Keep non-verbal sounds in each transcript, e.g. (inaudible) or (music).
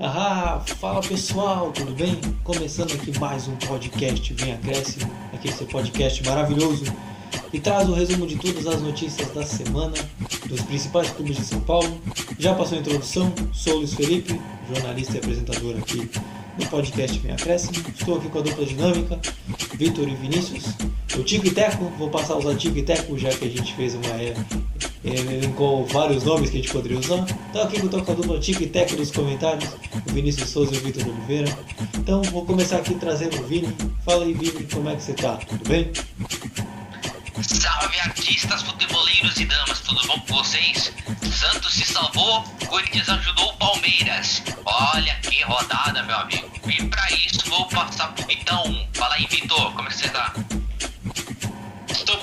Ah, fala pessoal, tudo bem? Começando aqui mais um podcast Vem Cresce, aquele seu podcast maravilhoso que traz o resumo de todas as notícias da semana dos principais clubes de São Paulo. Já passou a introdução, sou Luiz Felipe, jornalista e apresentador aqui no podcast Vem Cresce. Estou aqui com a dupla dinâmica, Vitor e Vinícius. O Tico e Teco, vou passar usar Tico e Teco já que a gente fez uma elencou vários nomes que a gente poderia usar. Então aqui com a dupla Tico e Teco nos comentários, o Vinícius Souza e o Vitor Oliveira. Então vou começar aqui trazendo o Vini. Fala aí Vini, como é que você tá? Tudo bem? Salve artistas, futeboleiros e damas, tudo bom com vocês? Santos se salvou, Corinthians ajudou o Palmeiras. Olha que rodada, meu amigo. E para isso vou passar pro Vitão. Fala aí, Vitor, como é que você tá?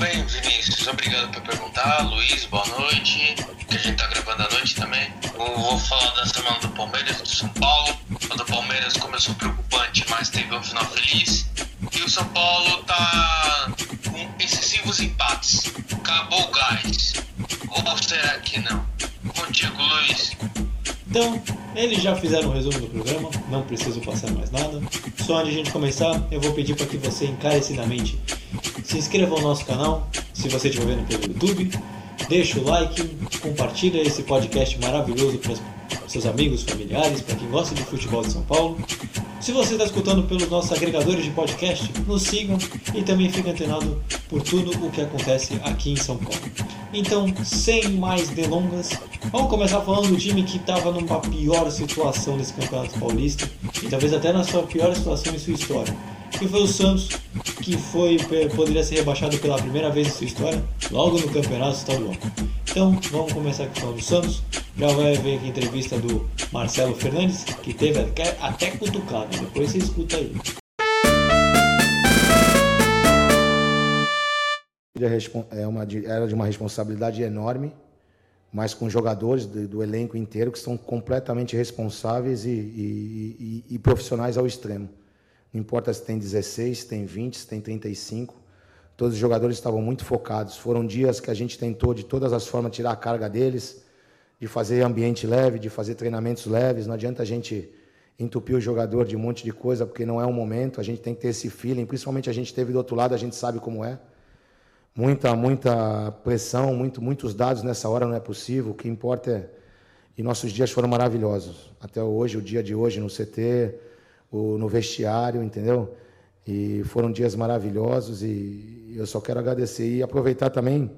Bem, Vinícius. Obrigado por perguntar. Luiz, boa noite. Que a gente tá gravando à noite também. Eu vou falar da semana do Palmeiras do São Paulo. A do Palmeiras começou preocupante, mas teve um final feliz. E o São Paulo tá com excessivos empates. Acabou o gás. Ou será que não? Contigo, Luiz. Então, eles já fizeram um resumo do programa, não preciso passar mais nada. Só antes de a gente começar, eu vou pedir para que você encarecidamente se inscreva no nosso canal, se você estiver vendo pelo YouTube, deixa o like, compartilha esse podcast maravilhoso para seus amigos, familiares, para quem gosta de futebol de São Paulo. Se você está escutando pelos nossos agregadores de podcast, nos sigam e também fique antenado por tudo o que acontece aqui em São Paulo. Então, sem mais delongas, vamos começar falando do time que estava numa pior situação nesse Campeonato Paulista e talvez até na sua pior situação em sua história que foi o Santos, que foi poderia ser rebaixado pela primeira vez em sua história, logo no campeonato estadual. Então, vamos começar aqui falando do Santos. Já vai ver aqui a entrevista do Marcelo Fernandes, que teve até cutucado. Depois você escuta aí. É uma, era de uma responsabilidade enorme, mas com jogadores do, do elenco inteiro que são completamente responsáveis e, e, e, e profissionais ao extremo. Não importa se tem 16, se tem 20, se tem 35. Todos os jogadores estavam muito focados. Foram dias que a gente tentou de todas as formas tirar a carga deles, de fazer ambiente leve, de fazer treinamentos leves. Não adianta a gente entupir o jogador de um monte de coisa, porque não é o momento. A gente tem que ter esse feeling. Principalmente a gente teve do outro lado, a gente sabe como é. Muita, muita pressão, muito, muitos dados nessa hora não é possível. O que importa é. E nossos dias foram maravilhosos. Até hoje, o dia de hoje no CT o, no vestiário, entendeu? E foram dias maravilhosos e eu só quero agradecer e aproveitar também,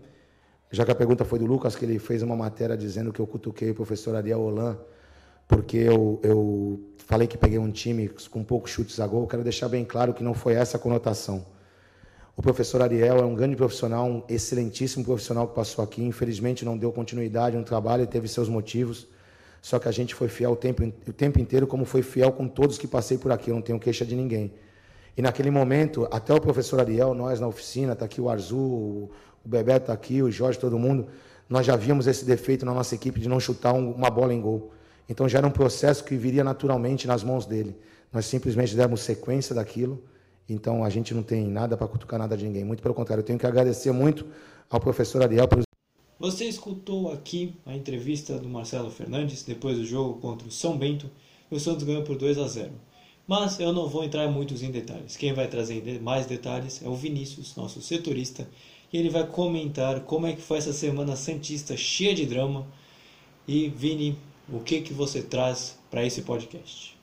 já que a pergunta foi do Lucas, que ele fez uma matéria dizendo que eu cutuquei o professor Ariel Holan, porque eu, eu falei que peguei um time com poucos chutes a gol. Quero deixar bem claro que não foi essa a conotação. O professor Ariel é um grande profissional, um excelentíssimo profissional que passou aqui. Infelizmente não deu continuidade no trabalho e teve seus motivos. Só que a gente foi fiel o tempo, o tempo inteiro, como foi fiel com todos que passei por aqui. Eu não tenho queixa de ninguém. E naquele momento, até o professor Ariel, nós na oficina, está aqui o Arzu, o Bebeto está aqui, o Jorge, todo mundo, nós já víamos esse defeito na nossa equipe de não chutar um, uma bola em gol. Então já era um processo que viria naturalmente nas mãos dele. Nós simplesmente demos sequência daquilo. Então a gente não tem nada para cutucar nada de ninguém. Muito pelo contrário, eu tenho que agradecer muito ao professor Ariel pelos você escutou aqui a entrevista do Marcelo Fernandes depois do jogo contra o São Bento e o Santos ganhou por 2 a 0. Mas eu não vou entrar muitos em detalhes. Quem vai trazer mais detalhes é o Vinícius, nosso setorista, e ele vai comentar como é que foi essa semana santista cheia de drama. E Vini, o que que você traz para esse podcast?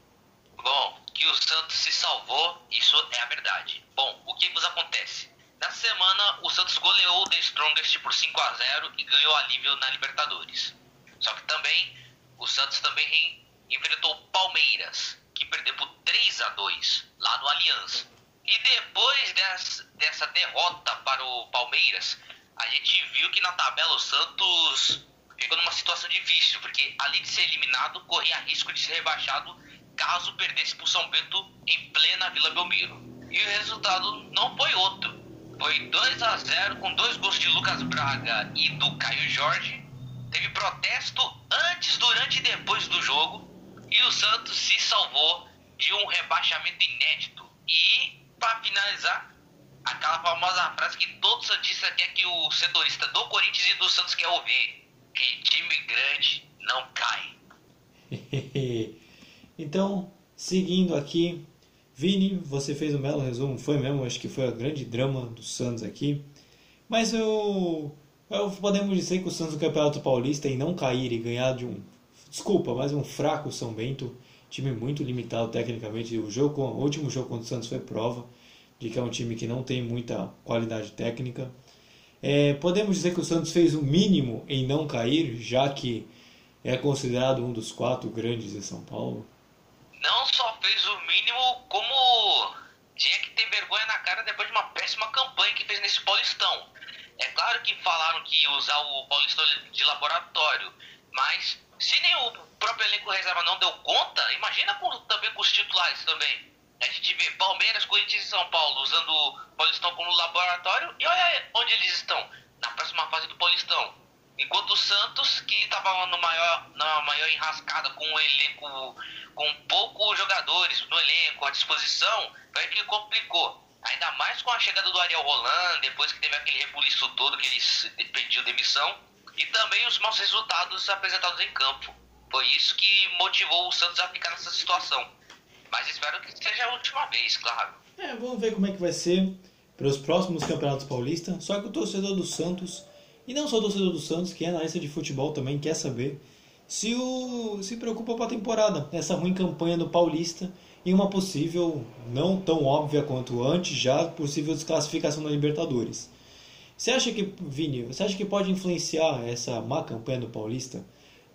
Bom, que o Santos se salvou, isso é a verdade. Bom, o que nos acontece? Na semana, o Santos goleou o The Strongest por 5 a 0 e ganhou alívio na Libertadores. Só que também, o Santos também enfrentou o Palmeiras, que perdeu por 3 a 2 lá no Aliança. E depois dessa, dessa derrota para o Palmeiras, a gente viu que na tabela o Santos ficou numa situação difícil, porque além de ser eliminado, corria risco de ser rebaixado caso perdesse para o São Bento em plena Vila Belmiro. E o resultado não foi outro. Foi 2 a 0 com dois gols de Lucas Braga e do Caio Jorge. Teve protesto antes, durante e depois do jogo. E o Santos se salvou de um rebaixamento inédito. E, para finalizar, aquela famosa frase que todo Santista quer que o setorista do Corinthians e do Santos quer ouvir: que time grande não cai. (laughs) Então, seguindo aqui, Vini, você fez um belo resumo, foi mesmo, acho que foi a grande drama do Santos aqui. Mas eu, eu podemos dizer que o Santos no Campeonato Paulista em não cair e ganhar de um, desculpa, mas um fraco São Bento, time muito limitado tecnicamente. O jogo, o último jogo contra o Santos foi prova de que é um time que não tem muita qualidade técnica. É, podemos dizer que o Santos fez o mínimo em não cair, já que é considerado um dos quatro grandes de São Paulo? Não só fez o mínimo, como tinha que ter vergonha na cara depois de uma péssima campanha que fez nesse Paulistão. É claro que falaram que ia usar o Paulistão de laboratório, mas se nem o próprio elenco reserva não deu conta, imagina com, também com os titulares também. A gente vê Palmeiras, Corinthians e São Paulo usando o Paulistão como laboratório e olha onde eles estão, na próxima fase do Paulistão. Enquanto o Santos, que estava no maior, na maior enrascada com um elenco com poucos jogadores no elenco à disposição, foi que complicou. Ainda mais com a chegada do Ariel Roland, depois que teve aquele rebuliço todo que ele pediu demissão, e também os maus resultados apresentados em campo. Foi isso que motivou o Santos a ficar nessa situação. Mas espero que seja a última vez, claro. É, vamos ver como é que vai ser para os próximos campeonatos paulistas. Só que o torcedor do Santos, e não só o torcedor do Santos, que é analista de futebol também, quer saber se o se preocupa para a temporada, essa ruim campanha do Paulista e uma possível, não tão óbvia quanto antes, já possível desclassificação da Libertadores. Você acha que, Vini, você acha que pode influenciar essa má campanha do Paulista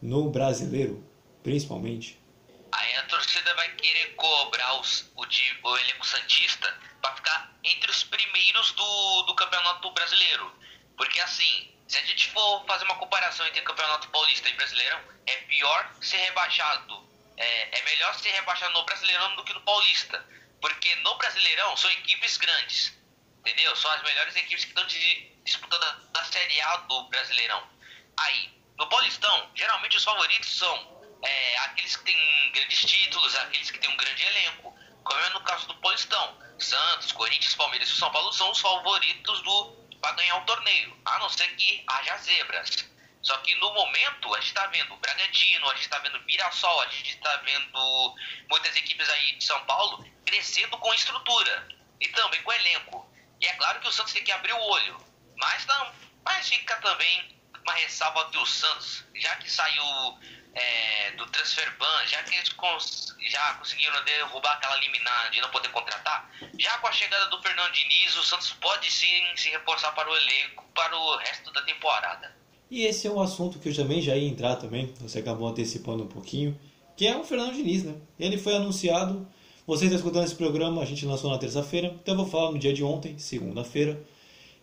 no brasileiro, principalmente? Aí a torcida vai querer cobrar os, o, o elenco Santista para ficar entre os primeiros do, do Campeonato Brasileiro. Porque assim, se a gente for fazer uma comparação entre Campeonato Paulista e Brasileirão, é pior ser rebaixado. É, é melhor ser rebaixado no Brasileirão do que no Paulista. Porque no Brasileirão são equipes grandes. Entendeu? São as melhores equipes que estão disputando a, a Série A do Brasileirão. Aí, no Paulistão, geralmente os favoritos são é, aqueles que têm grandes títulos, aqueles que têm um grande elenco. Como é no caso do Paulistão. Santos, Corinthians, Palmeiras e São Paulo são os favoritos do para ganhar o torneio, a não ser que haja zebras. Só que no momento a gente está vendo Bragantino, a gente está vendo Mirassol, a gente está vendo muitas equipes aí de São Paulo crescendo com estrutura e também com elenco. E é claro que o Santos tem que abrir o olho, mas, não, mas fica também uma ressalva que o Santos, já que saiu é, do transfer ban, já que eles cons já conseguiram derrubar aquela liminar de não poder contratar, já com a chegada do Fernando Diniz, o Santos pode sim se reforçar para o elenco para o resto da temporada. E esse é um assunto que eu também já ia entrar também, você acabou antecipando um pouquinho, que é o Fernando Diniz, né? Ele foi anunciado, você está escutando esse programa, a gente lançou na terça-feira, então eu vou falar no dia de ontem, segunda-feira,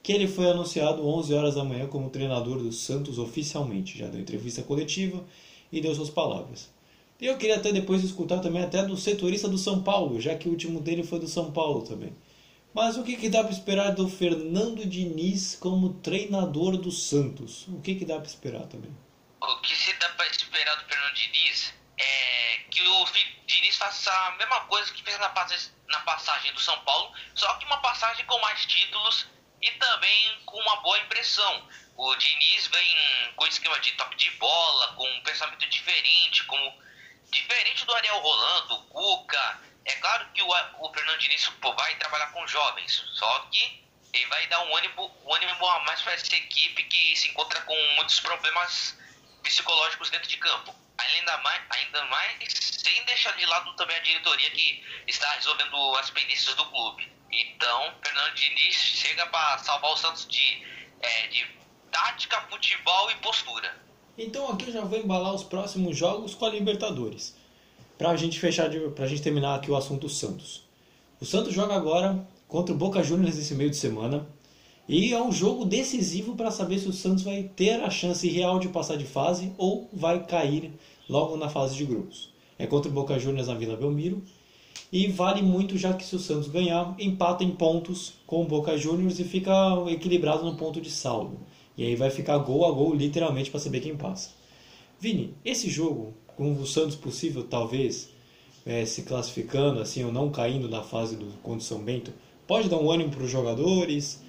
que ele foi anunciado 11 horas da manhã como treinador do Santos oficialmente. Já deu entrevista coletiva e deu suas palavras. Eu queria até depois escutar também até do setorista do São Paulo, já que o último dele foi do São Paulo também. Mas o que, que dá para esperar do Fernando Diniz como treinador do Santos? O que, que dá para esperar também? O que se dá para esperar do Fernando Diniz é que o Diniz faça a mesma coisa que fez na passagem do São Paulo, só que uma passagem com mais títulos e também com uma boa impressão. O Diniz vem com esquema de toque de bola, com um pensamento diferente, como diferente do Ariel Rolando, do Cuca. É claro que o, o Fernando Diniz vai trabalhar com jovens, só que ele vai dar um ânimo, um ânimo a mais para essa equipe que se encontra com muitos problemas psicológicos dentro de campo. Ainda mais, ainda mais sem deixar de lado também a diretoria que está resolvendo as pendências do clube. Então, Fernando Diniz chega para salvar o Santos de, é, de tática, futebol e postura. Então aqui eu já vou embalar os próximos jogos com a Libertadores. Pra gente fechar, de, pra gente terminar aqui o assunto Santos. O Santos joga agora contra o Boca Juniors nesse meio de semana. E é um jogo decisivo para saber se o Santos vai ter a chance real de passar de fase ou vai cair logo na fase de grupos. É contra o Boca Juniors na Vila Belmiro. E vale muito já que se o Santos ganhar, empata em pontos com o Boca Juniors e fica equilibrado no ponto de saldo. E aí vai ficar gol a gol, literalmente, para saber quem passa. Vini, esse jogo, com o Santos possível, talvez, é, se classificando, assim, ou não caindo na fase do contra São Bento, pode dar um ânimo para os jogadores.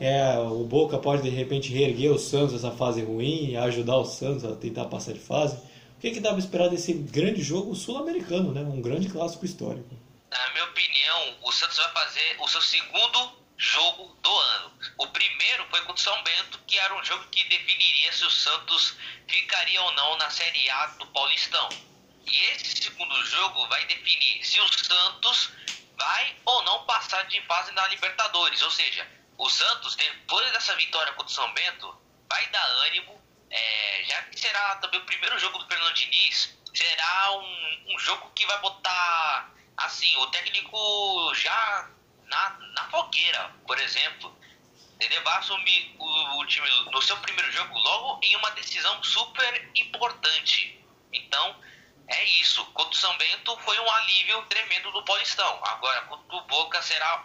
É, o Boca pode, de repente, reerguer o Santos essa fase ruim e ajudar o Santos a tentar passar de fase. Que, que dá para esperar desse grande jogo sul-americano, né? Um grande clássico histórico. Na minha opinião, o Santos vai fazer o seu segundo jogo do ano. O primeiro foi contra o São Bento, que era um jogo que definiria se o Santos ficaria ou não na Série A do Paulistão. E esse segundo jogo vai definir se o Santos vai ou não passar de fase na Libertadores. Ou seja, o Santos, depois dessa vitória contra o São Bento, vai dar ânimo. É, já que será também o primeiro jogo do Fernando Diniz, será um, um jogo que vai botar assim o técnico já na, na fogueira, por exemplo. Ele vai assumir o, o time no seu primeiro jogo logo em uma decisão super importante. Então, é isso. Contra o São Bento foi um alívio tremendo do Paulistão. Agora, contra o Boca será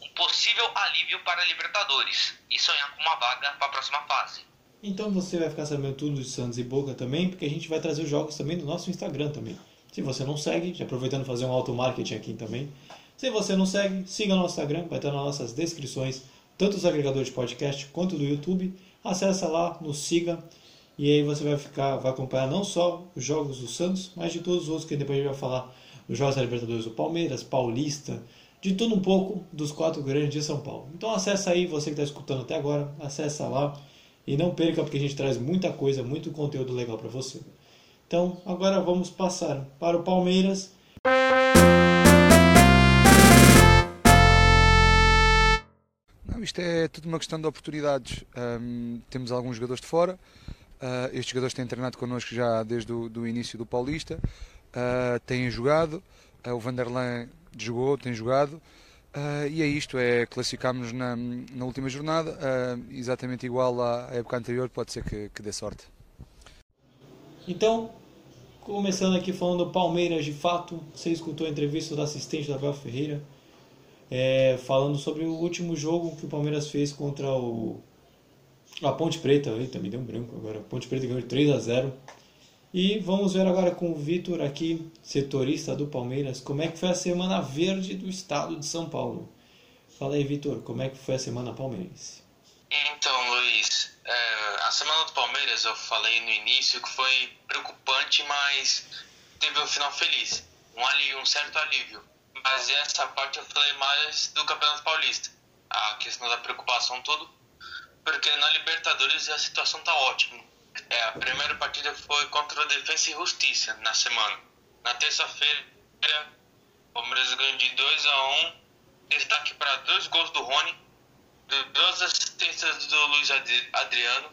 um possível alívio para a Libertadores e sonhar com uma vaga para a próxima fase. Então você vai ficar sabendo tudo de Santos e Boca também, porque a gente vai trazer os jogos também no nosso Instagram também. Se você não segue, já aproveitando fazer um auto-marketing aqui também. Se você não segue, siga nosso Instagram, vai estar nas nossas descrições, tanto os agregadores de podcast quanto do YouTube. Acesse lá, nos siga e aí você vai ficar, vai acompanhar não só os jogos do Santos, mas de todos os outros que depois a gente vai falar dos jogos da Libertadores do Palmeiras, Paulista, de tudo um pouco dos quatro grandes de São Paulo. Então acessa aí, você que está escutando até agora, acessa lá e não perca porque a gente traz muita coisa, muito conteúdo legal para você. Então agora vamos passar para o Palmeiras. Não, isto é tudo uma questão de oportunidades. Um, temos alguns jogadores de fora, Uh, estes jogadores têm treinado connosco já desde o do início do Paulista, uh, têm jogado, uh, o Vanderlan jogou, tem jogado, e é isto, é classificarmos na, na última jornada, exatamente igual à época anterior, pode ser que, que dê sorte. Então, começando aqui falando do Palmeiras de fato, você escutou a entrevista do assistente da Abel Ferreira, é, falando sobre o último jogo que o Palmeiras fez contra o a Ponte Preta, eita, me deu um branco agora. A Ponte Preta ganhou de 3 a 0. E vamos ver agora com o Vitor aqui, setorista do Palmeiras, como é que foi a semana verde do estado de São Paulo. Fala aí, Vitor, como é que foi a semana palmeirense? Então, Luiz, é, a semana do Palmeiras eu falei no início que foi preocupante, mas teve um final feliz, um alívio, um certo alívio. Mas essa parte eu falei mais do Campeonato Paulista. A questão da preocupação todo porque na Libertadores a situação tá ótima. É, a primeira partida foi contra o Defensa e Justiça na semana. Na terça-feira, o Palmeiras ganhou de 2 a 1 um, destaque para dois gols do Rony, duas assistências do Luiz Adriano,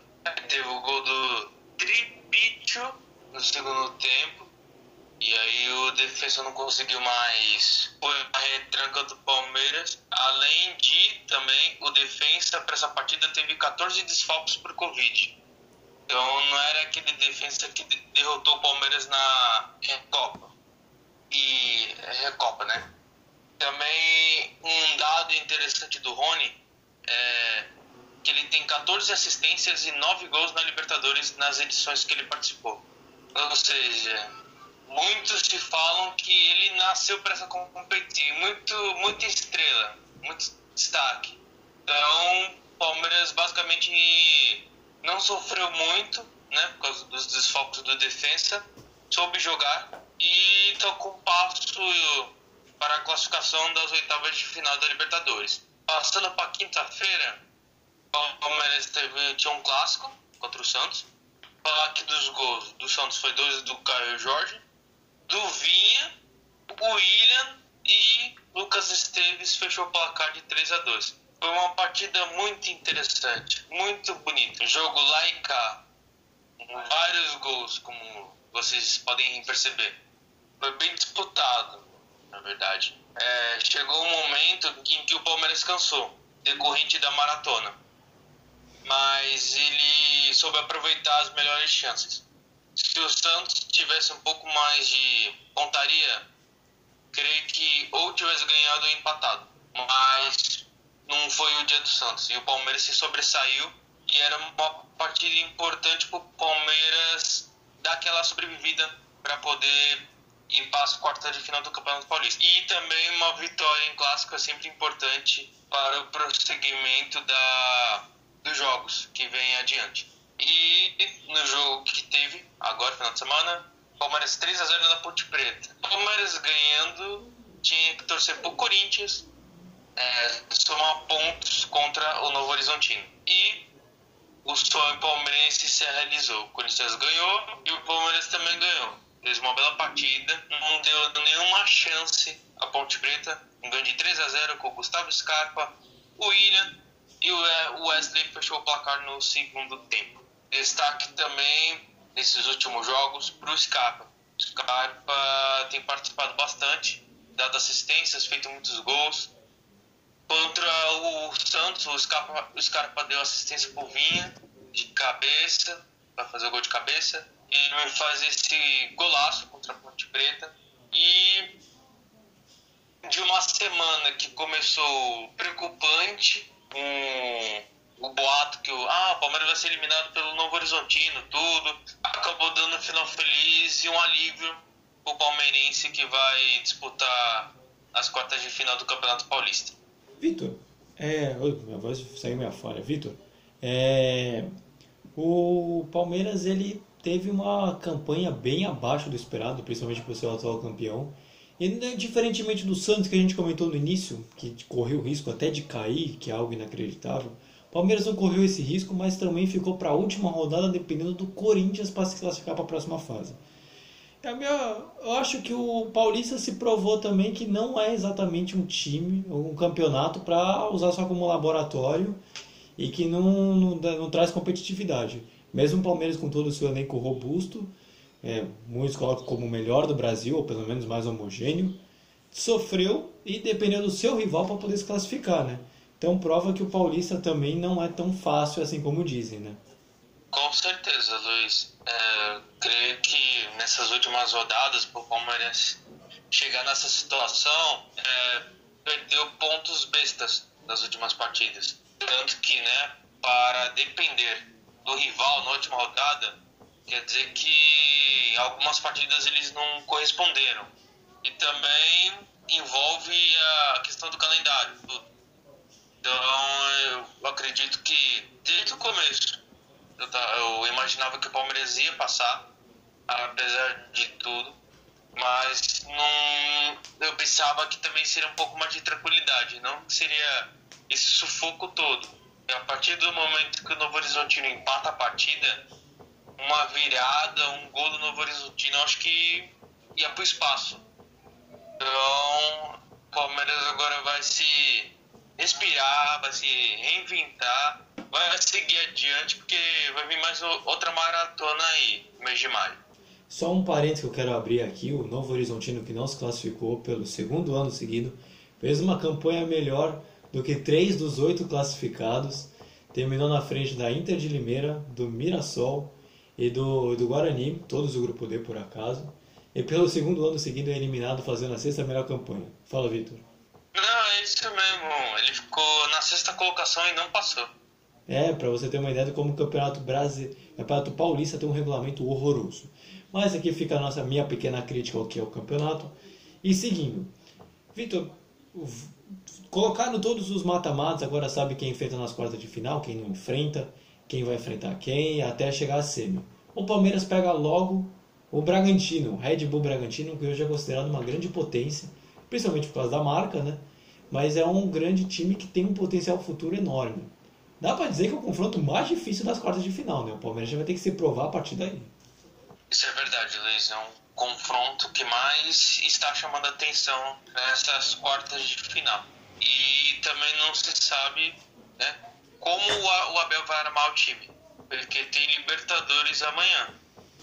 teve o gol do Tripicho no segundo tempo e aí o defesa não conseguiu mais foi a retranca do Palmeiras. Além de também o defesa para essa partida teve 14 desfalques por Covid. Então não era aquele defesa que derrotou o Palmeiras na Recopa. E Recopa, né? Também um dado interessante do Rony é que ele tem 14 assistências e 9 gols na Libertadores nas edições que ele participou. Ou seja, muitos te falam que ele nasceu para essa competir, muito, muita estrela, muito destaque. Então, Palmeiras basicamente não sofreu muito, né, por causa dos desfalques do defensa, soube jogar e tocou passo para a classificação das oitavas de final da Libertadores. Passando para quinta-feira, o Palmeiras teve, tinha um clássico contra o Santos. Falar que dos gols do Santos foi dois do Caio Jorge do Vinha, o William e Lucas Esteves fechou o placar de 3 a 2. Foi uma partida muito interessante, muito bonita. Jogo lá e cá, vários gols, como vocês podem perceber. Foi bem disputado, na verdade. É, chegou um momento em que o Palmeiras cansou, decorrente da maratona. Mas ele soube aproveitar as melhores chances se o Santos tivesse um pouco mais de pontaria, creio que ou tivesse ganhado ou empatado. Mas não foi o dia do Santos. E o Palmeiras se sobressaiu e era uma partida importante para o Palmeiras dar aquela sobrevivida para poder ir para as quartas de final do Campeonato Paulista. E também uma vitória em clássico é sempre importante para o prosseguimento da, dos jogos que vem adiante. E no jogo que teve agora, final de semana, Palmeiras 3 a 0 na Ponte Preta. Palmeiras ganhando, tinha que torcer pro Corinthians, é, somar pontos contra o Novo Horizontino. E o sonho palmeirense se realizou. O Corinthians ganhou e o Palmeiras também ganhou. Fez uma bela partida, não deu nenhuma chance a Ponte Preta. Um ganho de 3 a 0 com o Gustavo Scarpa, o William e o Wesley fechou o placar no segundo tempo. Destaque também nesses últimos jogos para o Scarpa. Scarpa tem participado bastante, dado assistências, feito muitos gols. Contra o Santos, o Scarpa, o Scarpa deu assistência por Vinha, de cabeça, para fazer o gol de cabeça. Ele fazer esse golaço contra a Ponte Preta. E de uma semana que começou preocupante, um, o boato que o, ah, o Palmeiras vai ser eliminado pelo Novo Horizontino, tudo, acabou dando um final feliz e um alívio o palmeirense que vai disputar as quartas de final do Campeonato Paulista. Vitor, é, minha voz saiu meio fora. Vitor, é, o Palmeiras ele teve uma campanha bem abaixo do esperado, principalmente por ser o atual campeão. E né, diferentemente do Santos que a gente comentou no início, que correu o risco até de cair, que é algo inacreditável, o Palmeiras não correu esse risco, mas também ficou para a última rodada dependendo do Corinthians para se classificar para a próxima fase. É eu acho que o Paulista se provou também que não é exatamente um time, um campeonato para usar só como laboratório e que não, não, não traz competitividade. Mesmo o Palmeiras com todo o seu elenco robusto, é, muitos colocam como o melhor do Brasil, ou pelo menos mais homogêneo, sofreu e dependeu do seu rival para poder se classificar, né? Então prova que o Paulista também não é tão fácil assim como dizem, né? Com certeza, Luiz. É, creio que nessas últimas rodadas, o Palmeiras chegar nessa situação, é, perdeu pontos bestas das últimas partidas. Tanto que, né, para depender do rival na última rodada, quer dizer que algumas partidas eles não corresponderam. E também envolve a questão do calendário. Então, eu acredito que desde o começo eu, eu imaginava que o Palmeiras ia passar, apesar de tudo, mas não, eu pensava que também seria um pouco mais de tranquilidade, não seria esse sufoco todo. E a partir do momento que o Novo Horizontino empata a partida, uma virada, um gol do Novo Horizontino, acho que ia para o espaço. Então, o Palmeiras agora vai se respirar, vai se reinventar, vai seguir adiante, porque vai vir mais outra maratona aí, no mês de maio. Só um parênteses que eu quero abrir aqui: o Novo Horizontino, que não se classificou pelo segundo ano seguido, fez uma campanha melhor do que três dos oito classificados, terminou na frente da Inter de Limeira, do Mirassol e do, do Guarani, todos do grupo D por acaso, e pelo segundo ano seguido é eliminado fazendo a sexta melhor campanha. Fala, Vitor. Isso mesmo. Ele ficou na sexta colocação e não passou. É, para você ter uma ideia de como o Campeonato Brasileiro, Campeonato Paulista tem um regulamento horroroso. Mas aqui fica a nossa minha pequena crítica ao que é campeonato. E seguindo, Vitor, colocando todos os mata-matas, agora sabe quem enfrenta nas quartas de final, quem não enfrenta, quem vai enfrentar quem, até chegar a semi. O Palmeiras pega logo o Bragantino, o Red Bull Bragantino, que hoje é considerado uma grande potência, principalmente por causa da marca, né? Mas é um grande time que tem um potencial futuro enorme. Dá para dizer que é o confronto mais difícil das quartas de final, né? O Palmeiras já vai ter que se provar a partir daí. Isso é verdade, Luiz. É um confronto que mais está chamando atenção nessas quartas de final. E também não se sabe né, como o Abel vai armar o time. Porque tem Libertadores amanhã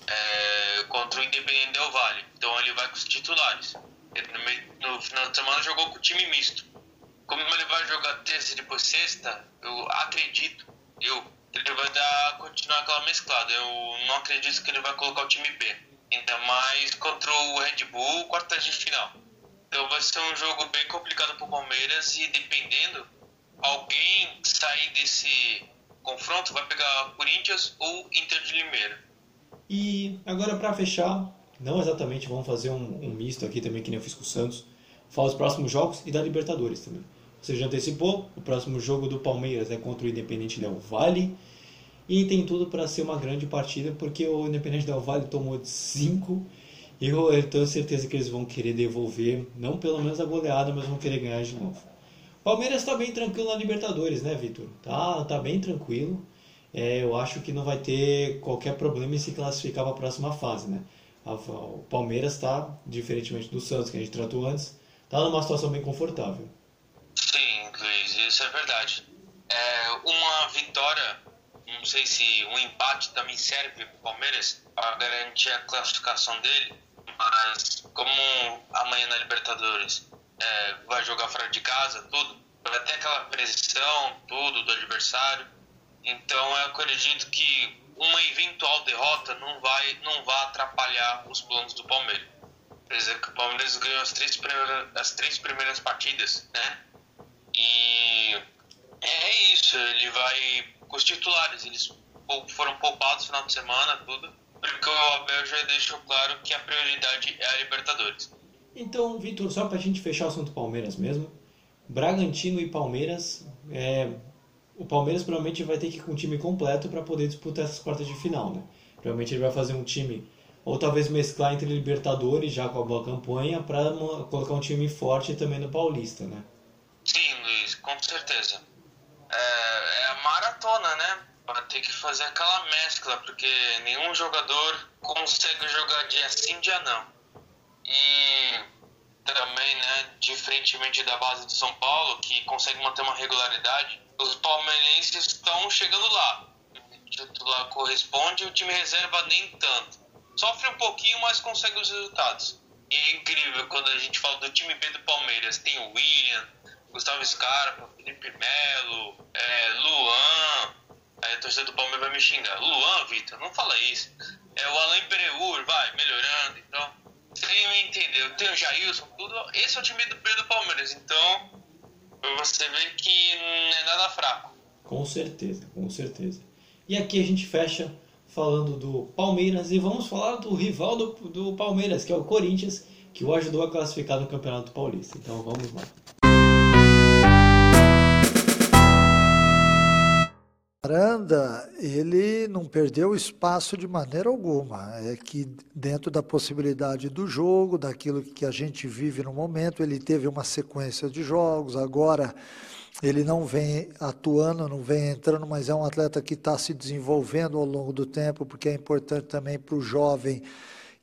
é, contra o Independente Del Vale. Então ele vai com os titulares. Ele no final de semana jogou com o time misto. Como ele vai jogar terça e depois sexta, eu acredito, eu, ele vai dar, continuar aquela mesclada. Eu não acredito que ele vai colocar o time B. Ainda mais contra o Red Bull, quartas de final. Então vai ser um jogo bem complicado para o Palmeiras e dependendo, alguém sair desse confronto vai pegar Corinthians ou Inter de Limeira. E agora para fechar, não exatamente, vamos fazer um, um, misto aqui também, que nem eu fiz com o Santos. Fala os próximos jogos e da Libertadores também. Você já antecipou, o próximo jogo do Palmeiras é contra o Independente Del Vale. e tem tudo para ser uma grande partida, porque o Independente Del Valle tomou 5 e eu, tenho certeza que eles vão querer devolver, não pelo menos a goleada, mas vão querer ganhar de novo. Palmeiras está bem tranquilo na Libertadores, né, Vitor? Tá, tá bem tranquilo. É, eu acho que não vai ter qualquer problema em se classificar para a próxima fase, né? O Palmeiras está, diferentemente do Santos, que a gente tratou antes, está numa situação bem confortável. Isso é verdade. É, uma vitória, não sei se um empate também serve para o Palmeiras para garantir a classificação dele, mas como amanhã na Libertadores é, vai jogar fora de casa, tudo, vai ter aquela pressão, tudo do adversário. Então eu acredito que uma eventual derrota não vai, não vai atrapalhar os planos do Palmeiras. Por exemplo, o Palmeiras ganhou as três primeiras, as três primeiras partidas, né? E é isso, ele vai com os titulares, eles foram poupados no final de semana, tudo, porque o Abel já deixou claro que a prioridade é a Libertadores. Então, Vitor, só para a gente fechar o assunto Palmeiras mesmo, Bragantino e Palmeiras, é, o Palmeiras provavelmente vai ter que ir com o time completo para poder disputar essas quartas de final, né? Provavelmente ele vai fazer um time, ou talvez mesclar entre Libertadores já com a boa campanha, para colocar um time forte também no Paulista, né? Sim, Luiz, com certeza. É, é a maratona, né? Vai ter que fazer aquela mescla, porque nenhum jogador consegue jogar dia sim, dia não. E também, né, diferentemente da base de São Paulo, que consegue manter uma regularidade, os palmeirenses estão chegando lá. O titular corresponde, o time reserva nem tanto. Sofre um pouquinho, mas consegue os resultados. E é incrível quando a gente fala do time B do Palmeiras. Tem o William, Gustavo Scarpa, Felipe Melo, é, Luan. Aí a torcida do Palmeiras vai me xingar. Luan, Vitor, não fala isso. É o Alain Pereur, vai, melhorando. Então, você me entendeu. Tem o Jailson, tudo. Esse é o time do do Palmeiras. Então, você vê que não é nada fraco. Com certeza, com certeza. E aqui a gente fecha falando do Palmeiras e vamos falar do rival do, do Palmeiras, que é o Corinthians, que o ajudou a classificar no Campeonato Paulista. Então vamos lá. Aranda, ele não perdeu espaço de maneira alguma. É que dentro da possibilidade do jogo, daquilo que a gente vive no momento, ele teve uma sequência de jogos. Agora ele não vem atuando, não vem entrando, mas é um atleta que está se desenvolvendo ao longo do tempo, porque é importante também para o jovem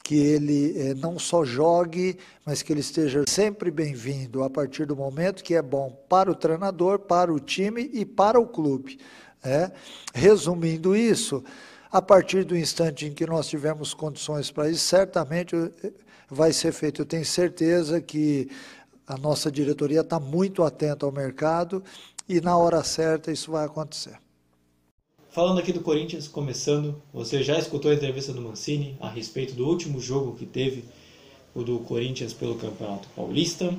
que ele eh, não só jogue, mas que ele esteja sempre bem-vindo a partir do momento que é bom para o treinador, para o time e para o clube. É? Resumindo isso, a partir do instante em que nós tivermos condições para isso, certamente eh, vai ser feito. Eu tenho certeza que a nossa diretoria está muito atenta ao mercado e na hora certa isso vai acontecer. Falando aqui do Corinthians, começando, você já escutou a entrevista do Mancini a respeito do último jogo que teve, o do Corinthians pelo Campeonato Paulista.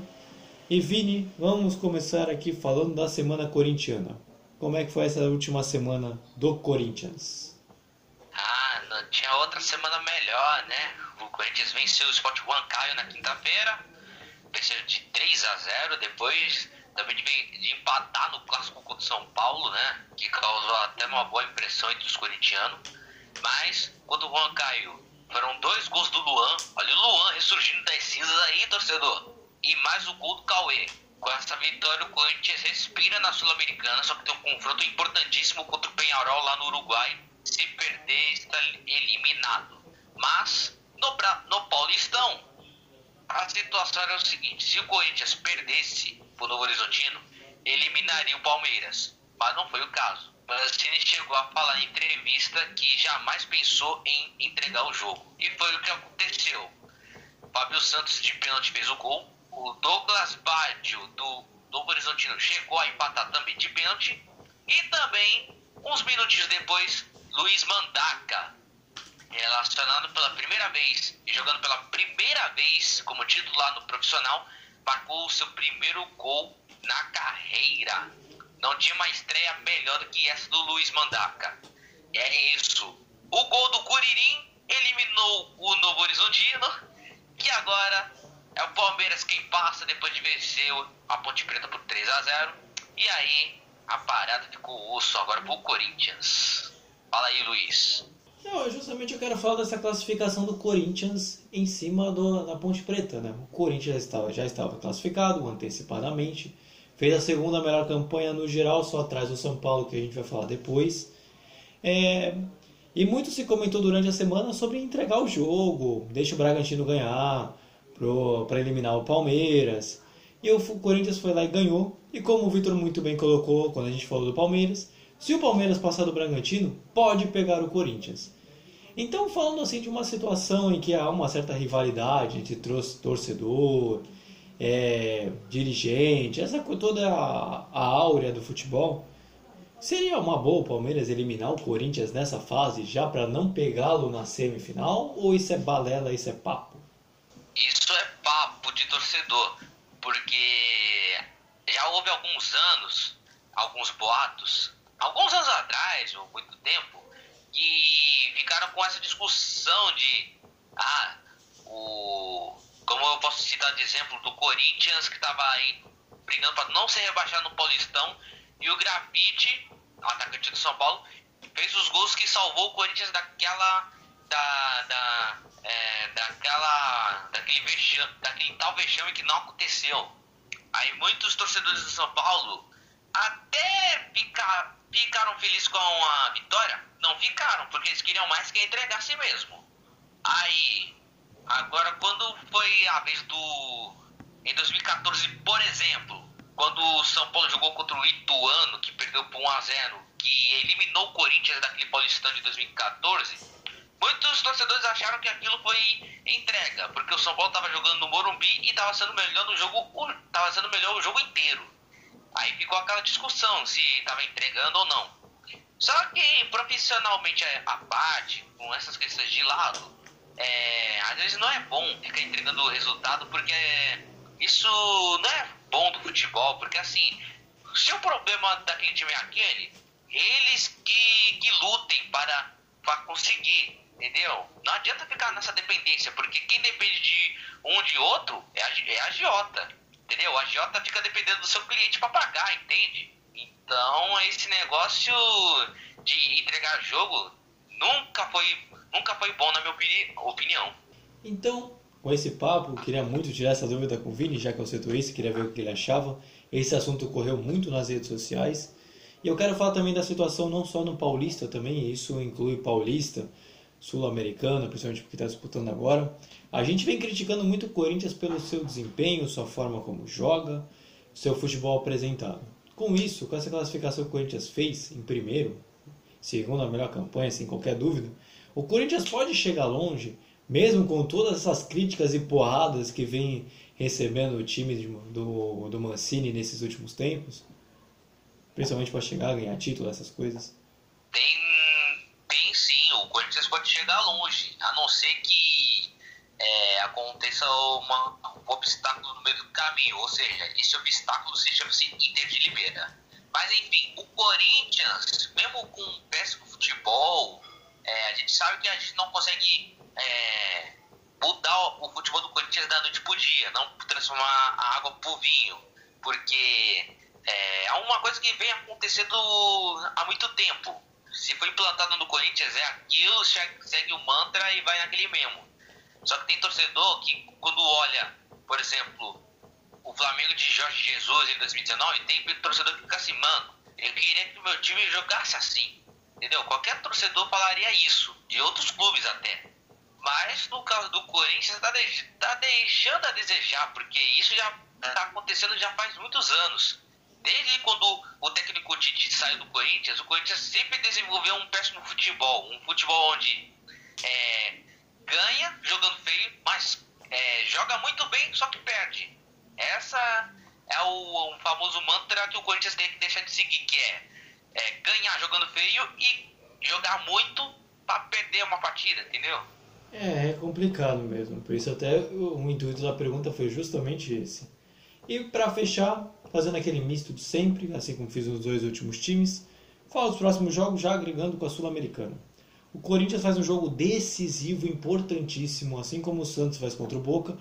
E Vini, vamos começar aqui falando da semana corintiana. Como é que foi essa última semana do Corinthians? Ah, não tinha outra semana melhor, né? O Corinthians venceu o Sport One Caio na quinta-feira, venceu de 3 a 0 depois também de, de empatar no clássico contra o São Paulo, né? Que causou até uma boa impressão entre os corintianos. Mas quando o Juan caiu, foram dois gols do Luan. Olha o Luan ressurgindo das cinzas aí, torcedor. E mais o gol do Cauê. Com essa vitória, o Corinthians respira na Sul-Americana, só que tem um confronto importantíssimo contra o Penharol lá no Uruguai. Se perder, está eliminado. Mas, no, no Paulistão, a situação era o seguinte: se o Corinthians perdesse o Novo Horizontino, eliminaria o Palmeiras. Mas não foi o caso. Mancini chegou a falar em entrevista que jamais pensou em entregar o jogo. E foi o que aconteceu. Fábio Santos de pênalti fez o gol o Douglas Baggio do Novo Horizontino chegou a empatar também de pênalti. E também, uns minutos depois, Luiz Mandaca, relacionado pela primeira vez e jogando pela primeira vez como titular no profissional, marcou o seu primeiro gol na carreira. Não tinha uma estreia melhor do que essa do Luiz Mandaca. É isso. O gol do Curirim eliminou o Novo Horizontino, que agora é o Palmeiras quem passa depois de vencer a Ponte Preta por 3 a 0 E aí a parada ficou osso agora pro Corinthians. Fala aí, Luiz. Não, justamente eu quero falar dessa classificação do Corinthians em cima do, da Ponte Preta, né? O Corinthians já estava, já estava classificado antecipadamente, fez a segunda melhor campanha no geral, só atrás do São Paulo, que a gente vai falar depois. É, e muito se comentou durante a semana sobre entregar o jogo, deixa o Bragantino ganhar para eliminar o Palmeiras. E o Corinthians foi lá e ganhou. E como o Vitor muito bem colocou quando a gente falou do Palmeiras, se o Palmeiras passar do Bragantino, pode pegar o Corinthians. Então, falando assim de uma situação em que há uma certa rivalidade entre torcedor, é, dirigente, essa toda a, a áurea do futebol, seria uma boa o Palmeiras eliminar o Corinthians nessa fase já para não pegá-lo na semifinal? Ou isso é balela, isso é papo? Isso é papo de torcedor, porque já houve alguns anos, alguns boatos alguns anos atrás, ou muito tempo, que ficaram com essa discussão de ah, o como eu posso citar de exemplo do Corinthians que estava brigando para não ser rebaixado no Paulistão e o Grafite, atacante do São Paulo, fez os gols que salvou o Corinthians daquela da, da é, daquela daquele vexame, daquele tal vexame que não aconteceu. Aí muitos torcedores do São Paulo até ficar Ficaram felizes com a vitória? Não ficaram, porque eles queriam mais que entregar a si mesmo. Aí, agora quando foi a vez do. Em 2014, por exemplo, quando o São Paulo jogou contra o Ituano, que perdeu por 1x0, que eliminou o Corinthians daquele Paulistão de 2014, muitos torcedores acharam que aquilo foi entrega, porque o São Paulo estava jogando no Morumbi e estava sendo melhor no jogo, estava sendo melhor o jogo inteiro. Aí ficou aquela discussão se estava entregando ou não. Só que profissionalmente a parte, com essas questões de lado, é, às vezes não é bom ficar entregando o resultado porque isso não é bom do futebol, porque assim, se o problema daquele time é aquele, eles que, que lutem para, para conseguir, entendeu? Não adianta ficar nessa dependência, porque quem depende de um de outro é é agiota. Entendeu? A Jota fica dependendo do seu cliente para pagar, entende? Então, esse negócio de entregar jogo nunca foi, nunca foi bom, na minha opinião. Então, com esse papo, queria muito tirar essa dúvida com o Vini, já que eu citou isso, queria ver o que ele achava. Esse assunto correu muito nas redes sociais. E eu quero falar também da situação não só no Paulista também, isso inclui Paulista, Sul-Americana, principalmente porque está disputando agora. A gente vem criticando muito o Corinthians pelo seu desempenho, sua forma como joga, seu futebol apresentado. Com isso, com essa classificação que o Corinthians fez em primeiro, segundo a melhor campanha, sem qualquer dúvida, o Corinthians pode chegar longe, mesmo com todas essas críticas e porradas que vem recebendo o time do, do Mancini nesses últimos tempos, principalmente para chegar a ganhar título, essas coisas. Tem, chegar longe, a não ser que é, aconteça uma, um obstáculo no meio do caminho, ou seja, esse obstáculo se chama-se Inter de Limeira. Mas enfim, o Corinthians, mesmo com um péssimo futebol, é, a gente sabe que a gente não consegue é, mudar o futebol do Corinthians da noite pro dia, não transformar a água pro vinho, porque é uma coisa que vem acontecendo há muito tempo. Se foi implantado no Corinthians, é aquilo, segue o mantra e vai naquele mesmo. Só que tem torcedor que, quando olha, por exemplo, o Flamengo de Jorge Jesus em 2019, tem torcedor que fica assim, mano, eu queria que o meu time jogasse assim. Entendeu? Qualquer torcedor falaria isso, de outros clubes até. Mas no caso do Corinthians, está de, tá deixando a desejar, porque isso já está acontecendo já faz muitos anos. Desde quando o técnico Tite saiu do Corinthians, o Corinthians sempre desenvolveu um péssimo futebol. Um futebol onde é, ganha jogando feio, mas é, joga muito bem, só que perde. Essa é o, um famoso mantra que o Corinthians tem que deixar de seguir, que é, é ganhar jogando feio e jogar muito para perder uma partida, entendeu? É, é complicado mesmo. Por isso até o, o intuito da pergunta foi justamente esse. E para fechar, fazendo aquele misto de sempre, assim como fiz nos dois últimos times, fala os próximos jogos já agregando com a Sul-Americana. O Corinthians faz um jogo decisivo, importantíssimo, assim como o Santos faz contra o Boca.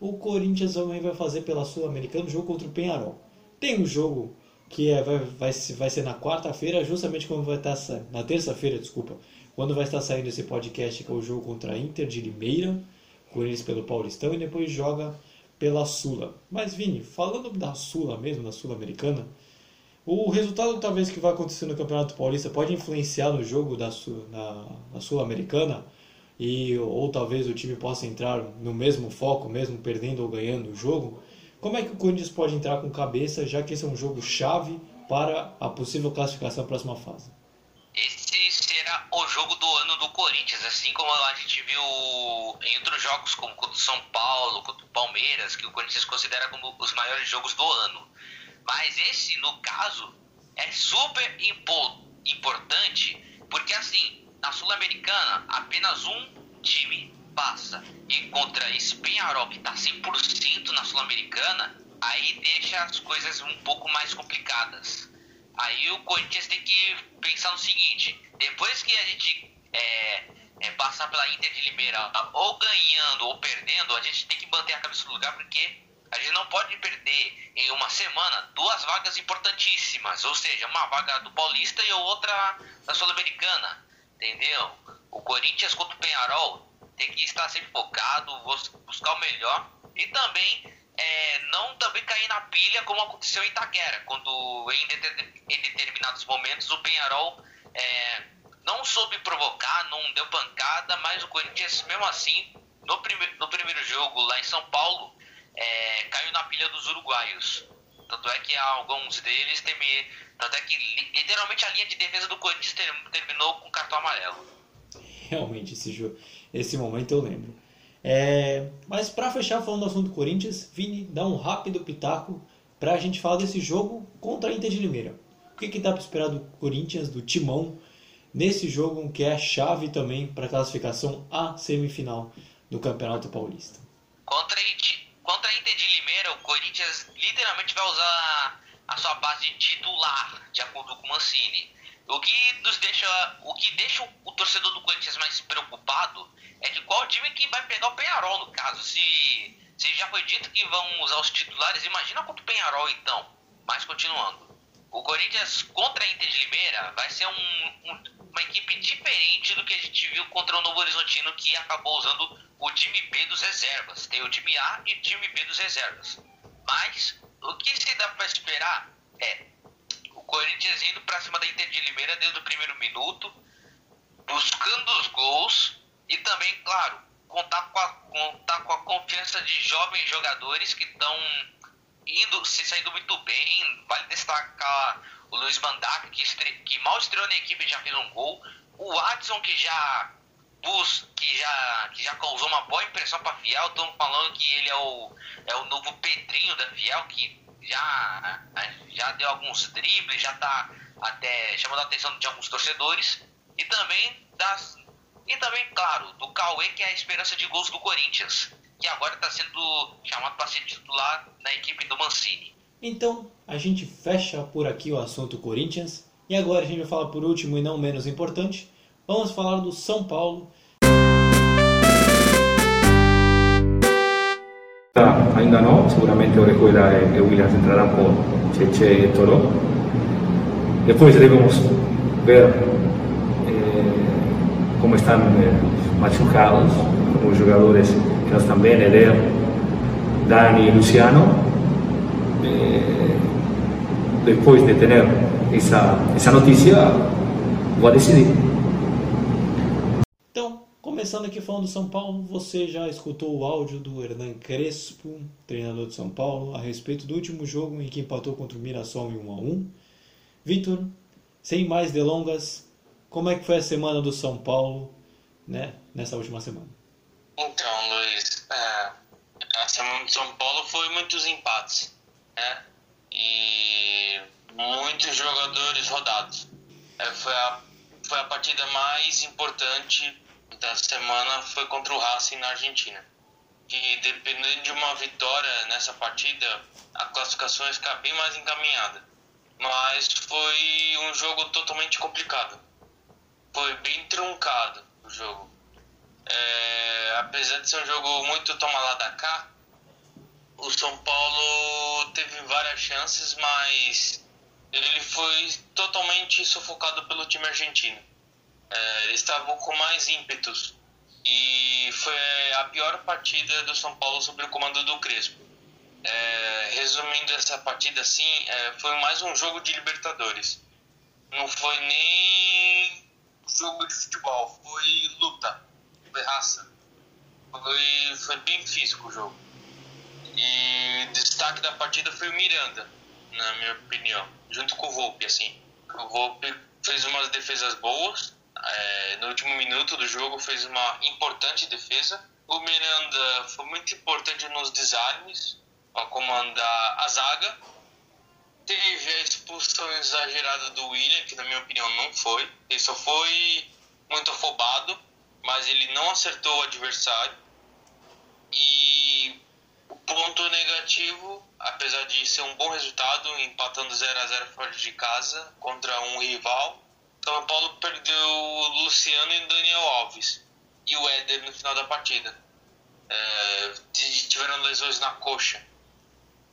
O Corinthians também vai fazer pela Sul-Americana um jogo contra o Penharol. Tem o jogo que é, vai, vai, vai ser na quarta-feira, justamente quando vai estar na terça-feira, desculpa, quando vai estar saindo esse podcast, que é o jogo contra a Inter de Limeira, Corinthians pelo Paulistão e depois joga pela Sula. Mas Vini, falando da Sula mesmo, da Sul-Americana, o resultado talvez que vai acontecer no Campeonato Paulista pode influenciar no jogo da, Sul, na, na Sul-Americana e ou talvez o time possa entrar no mesmo foco, mesmo perdendo ou ganhando o jogo. Como é que o Corinthians pode entrar com cabeça, já que esse é um jogo chave para a possível classificação à próxima fase? Esse será o jogo do ano do Corinthians, assim como a gente viu em outros jogos, como contra o São Paulo, contra o Palmeiras, que o Corinthians considera como os maiores jogos do ano. Mas esse, no caso, é super importante, porque assim, na Sul-Americana, apenas um time passa. E contra esse Penharol, que está 100% na Sul-Americana, aí deixa as coisas um pouco mais complicadas. Aí o Corinthians tem que pensar no seguinte: depois que a gente é, é, passar pela Inter de Limeira, ou ganhando ou perdendo, a gente tem que manter a cabeça no lugar, porque a gente não pode perder em uma semana duas vagas importantíssimas, ou seja, uma vaga do Paulista e outra da Sul-Americana, entendeu? O Corinthians contra o Penharol tem que estar sempre focado, buscar o melhor e também é, não também cair na pilha como aconteceu em Itaquera, quando em, em determinados momentos o Penharol é, não soube provocar, não deu pancada, mas o Corinthians mesmo assim no, no primeiro jogo lá em São Paulo é, caiu na pilha dos uruguaios. Tanto é que alguns deles teme, tanto é que literalmente a linha de defesa do Corinthians terminou com cartão amarelo. Realmente esse jogo, esse momento eu lembro. É, mas para fechar falando do assunto do Corinthians, Vini, dá um rápido pitaco para a gente falar desse jogo contra a Inter de Limeira. O que, que dá para esperar do Corinthians, do Timão, nesse jogo que é a chave também para a classificação à semifinal do Campeonato Paulista? Contra Contra a Inter de Limeira, o Corinthians literalmente vai usar a sua base titular, de acordo com o Mancini. O que nos deixa, o que deixa o torcedor do Corinthians mais preocupado é de qual time que vai pegar o Penharol no caso. Se, se já foi dito que vão usar os titulares, imagina contra o Penharol então. Mas continuando. O Corinthians contra a Inter de Limeira vai ser um, um, uma equipe diferente do que a gente viu contra o Novo Horizontino, que acabou usando o time B dos reservas. Tem o time A e o time B dos reservas. Mas o que se dá para esperar é Corinthians indo para cima da Inter de Limeira desde o primeiro minuto, buscando os gols e também, claro, contar com a, contar com a confiança de jovens jogadores que estão indo, se saindo muito bem. Vale destacar o Luiz Mandaca, que, estre... que mal estreou na equipe e já fez um gol. O Watson, que já bus... que já, que já causou uma boa impressão para Fiel. Estamos falando que ele é o, é o novo Pedrinho da Fiel, que já, já deu alguns dribles, já está até chamando a atenção de alguns torcedores. E também das. E também, claro, do Cauê, que é a esperança de gols do Corinthians que agora está sendo chamado para ser titular na equipe do Mancini. Então, a gente fecha por aqui o assunto Corinthians. E agora a gente vai falar por último e não menos importante, vamos falar do São Paulo. Ainda não, seguramente Orejuela e Williams entrarão por Cheche e Toro. Depois devemos ver eh, como estão eh, machucados, como os jogadores nós também, Eder, Dani e Luciano, eh, depois de ter essa, essa notícia, vou decidir. Começando aqui falando do São Paulo, você já escutou o áudio do Hernan Crespo, treinador de São Paulo, a respeito do último jogo em que empatou contra o Mirassol em 1 a 1 Vitor, sem mais delongas, como é que foi a semana do São Paulo né, nessa última semana? Então, Luiz, é, a semana de São Paulo foi muitos empates, né? E muitos jogadores rodados. É, foi, a, foi a partida mais importante da semana foi contra o Racing na Argentina. Que dependendo de uma vitória nessa partida, a classificação ia ficar bem mais encaminhada. Mas foi um jogo totalmente complicado. Foi bem truncado o jogo. É, apesar de ser um jogo muito toma da cá, o São Paulo teve várias chances, mas ele foi totalmente sufocado pelo time argentino. É, eles estavam com mais ímpetos e foi a pior partida do São Paulo sob o comando do Crespo. É, resumindo essa partida assim, é, foi mais um jogo de Libertadores. Não foi nem jogo de futebol, foi luta, foi raça. Foi, foi bem físico o jogo. E destaque da partida foi o Miranda, na minha opinião, junto com o Volpe, assim. O Volpe fez umas defesas boas, é, no último minuto do jogo fez uma importante defesa. O Miranda foi muito importante nos desarmes, para comandar a zaga. Teve a expulsão exagerada do William, que na minha opinião não foi. Ele só foi muito afobado, mas ele não acertou o adversário. E o ponto negativo, apesar de ser um bom resultado, empatando 0 a 0 fora de casa contra um rival, São Paulo perdeu o Luciano e Daniel Alves e o Éder no final da partida. É, tiveram lesões na coxa.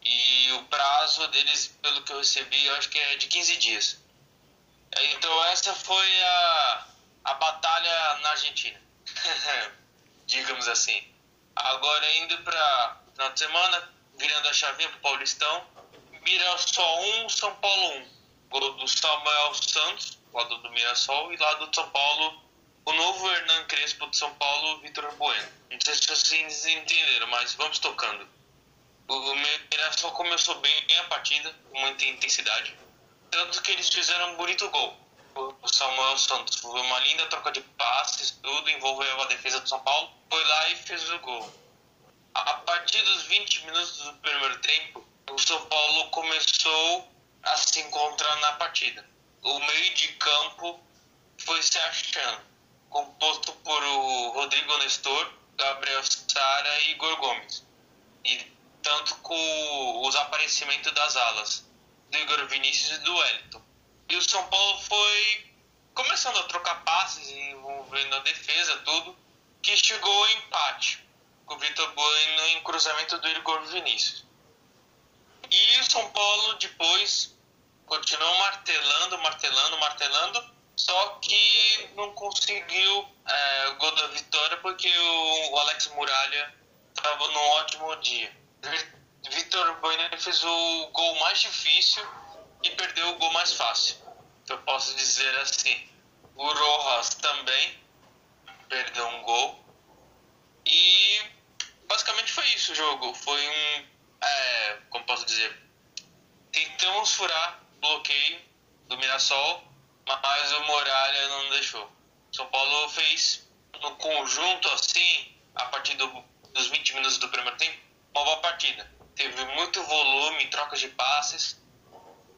E o prazo deles, pelo que eu recebi, eu acho que é de 15 dias. É, então essa foi a, a batalha na Argentina. (laughs) Digamos assim. Agora indo para final de semana, virando a chavinha pro Paulistão. Mirassol 1, São Paulo 1. Gol do Samuel Santos, lado do Mirassol, e lado do São Paulo, o novo Hernan Crespo de São Paulo, Vitor Bueno. Não sei se vocês entenderam, mas vamos tocando. O Mirassol começou bem a partida, com muita intensidade. Tanto que eles fizeram um bonito gol. O Samuel Santos foi uma linda troca de passes, tudo, envolveu a defesa do São Paulo. Foi lá e fez o gol. A partir dos 20 minutos do primeiro tempo, o São Paulo começou a se encontrar na partida. O meio de campo foi se achando, composto por o Rodrigo Nestor, Gabriel Sara e Igor Gomes. E tanto com os aparecimentos das alas do Igor Vinícius e do Wellington. E o São Paulo foi começando a trocar passes, envolvendo a defesa, tudo, que chegou ao empate com o Vitor Bueno em cruzamento do Igor Vinícius. E o São Paulo depois continuou martelando, martelando, martelando, só que não conseguiu é, o gol da vitória porque o, Alex Muralha estava num ótimo dia. Vitor Bueno fez o gol mais difícil e perdeu o gol mais fácil. Então eu posso dizer assim. O Rojas também perdeu um gol. E basicamente foi isso o jogo. Foi um. É, como posso dizer? Tentamos furar bloqueio do Mirassol, mas o Muralha não deixou. São Paulo fez no conjunto assim, a partir do, dos 20 minutos do primeiro tempo, uma boa partida. Teve muito volume, trocas de passes,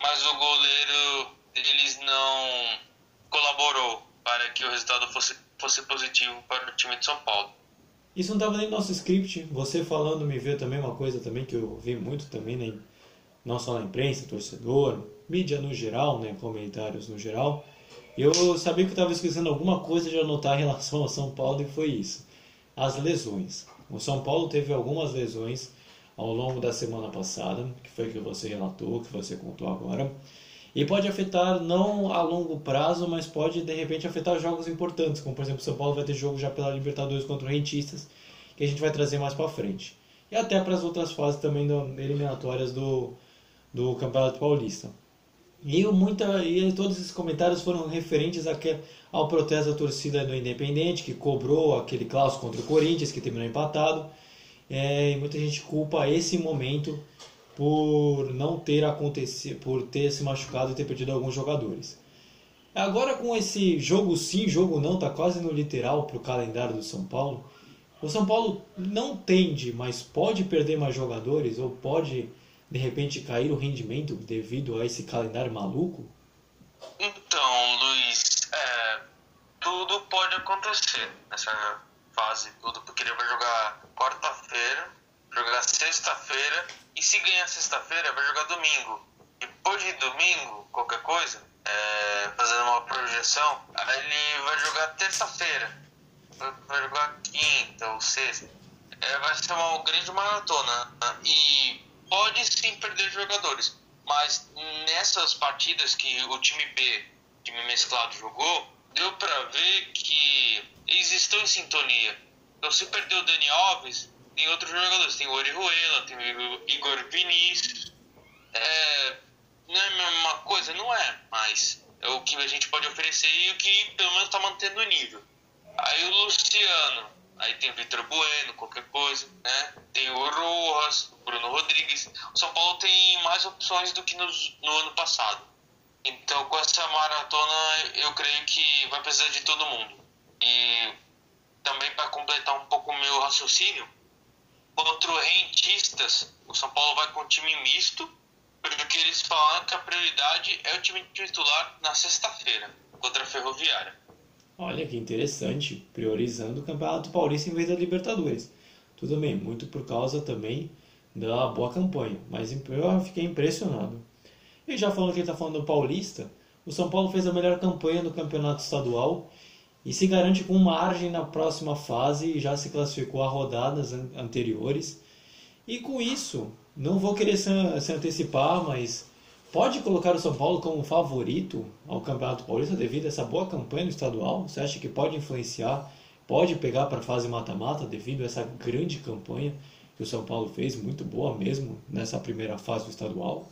mas o goleiro deles não colaborou para que o resultado fosse, fosse positivo para o time de São Paulo. Isso não estava nem no nosso script. Você falando me veio também uma coisa também que eu vi muito também, né? Não só na imprensa, torcedor, mídia no geral, né? comentários no geral. Eu sabia que eu estava esquecendo alguma coisa de anotar em relação ao São Paulo e foi isso. As lesões. O São Paulo teve algumas lesões ao longo da semana passada, que foi que você relatou, que você contou agora. E pode afetar não a longo prazo, mas pode de repente afetar jogos importantes, como por exemplo o São Paulo vai ter jogo já pela Libertadores contra o Rentistas, que a gente vai trazer mais para frente. E até para as outras fases também eliminatórias do, do Campeonato Paulista. E, muita, e todos esses comentários foram referentes ao protesto da torcida do Independente, que cobrou aquele clássico contra o Corinthians, que terminou empatado. É, e muita gente culpa esse momento por não ter acontecido, por ter se machucado e ter perdido alguns jogadores. Agora com esse jogo sim, jogo não, tá quase no literal para o calendário do São Paulo. O São Paulo não tende, mas pode perder mais jogadores ou pode de repente cair o rendimento devido a esse calendário maluco? Então, Luiz, é, tudo pode acontecer nessa fase, tudo, porque ele vai jogar quarta-feira, jogar sexta-feira, e se ganhar sexta-feira, vai jogar domingo. Depois de domingo, qualquer coisa, é, fazendo uma projeção, ele vai jogar terça-feira, vai jogar quinta ou sexta. É, vai ser uma grande maratona. Né? E pode sim perder jogadores. Mas nessas partidas que o time B, time mesclado, jogou, deu para ver que eles estão em sintonia. Então, se perdeu o Dani Alves, tem outros jogadores. Tem o Orihuela, tem o Igor Vinícius. É, não é a mesma coisa? Não é, mas é o que a gente pode oferecer e o que pelo menos está mantendo o nível. Aí o Luciano, aí tem o Vitor Bueno, qualquer coisa, né? Tem o Rojas, o Bruno Rodrigues. O São Paulo tem mais opções do que no, no ano passado. Então, com essa maratona, eu creio que vai precisar de todo mundo. E também para completar um pouco o meu raciocínio, contra o Rentistas, o São Paulo vai com um time misto, porque eles falaram que a prioridade é o time titular na sexta-feira, contra a Ferroviária. Olha que interessante, priorizando o Campeonato Paulista em vez da Libertadores. Tudo bem, muito por causa também da boa campanha, mas eu fiquei impressionado. E já falando que ele está falando do Paulista, o São Paulo fez a melhor campanha do campeonato estadual e se garante com margem na próxima fase e já se classificou a rodadas anteriores. E com isso, não vou querer se antecipar, mas pode colocar o São Paulo como favorito ao Campeonato Paulista devido a essa boa campanha no estadual? Você acha que pode influenciar, pode pegar para a fase mata-mata devido a essa grande campanha que o São Paulo fez, muito boa mesmo nessa primeira fase do estadual?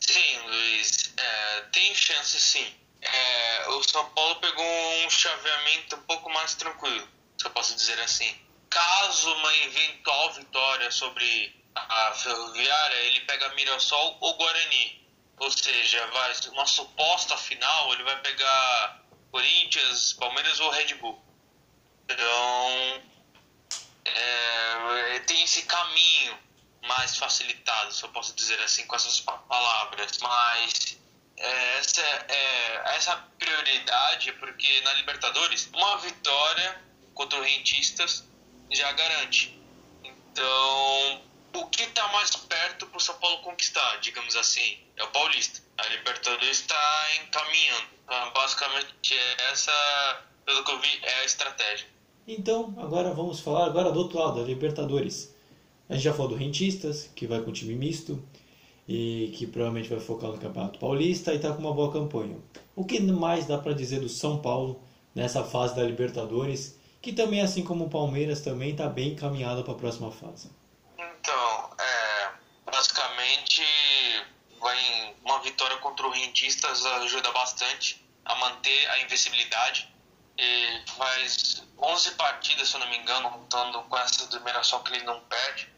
Sim, Luiz, é, tem chance sim. É, o São Paulo pegou um chaveamento um pouco mais tranquilo, se eu posso dizer assim. Caso uma eventual vitória sobre a Ferroviária, ele pega Mirassol ou Guarani. Ou seja, vai uma suposta final, ele vai pegar Corinthians, Palmeiras ou Red Bull. Então, é, tem esse caminho mais facilitado, se eu posso dizer assim, com essas palavras. Mas é, essa, é, essa prioridade, porque na Libertadores, uma vitória contra o Rentistas já garante. Então, o que está mais perto para o São Paulo conquistar, digamos assim, é o Paulista. A Libertadores está encaminhando. Então, basicamente, essa, pelo que eu vi, é a estratégia. Então, agora vamos falar agora do outro lado, da Libertadores. A gente já falou do Rentistas, que vai com time misto e que provavelmente vai focar no Campeonato Paulista e está com uma boa campanha. O que mais dá para dizer do São Paulo nessa fase da Libertadores, que também, assim como o Palmeiras, também está bem encaminhado para a próxima fase? Então, é, basicamente, vai uma vitória contra o Rentistas ajuda bastante a manter a invencibilidade. E faz 11 partidas, se eu não me engano, contando com essa numeração que ele não perde.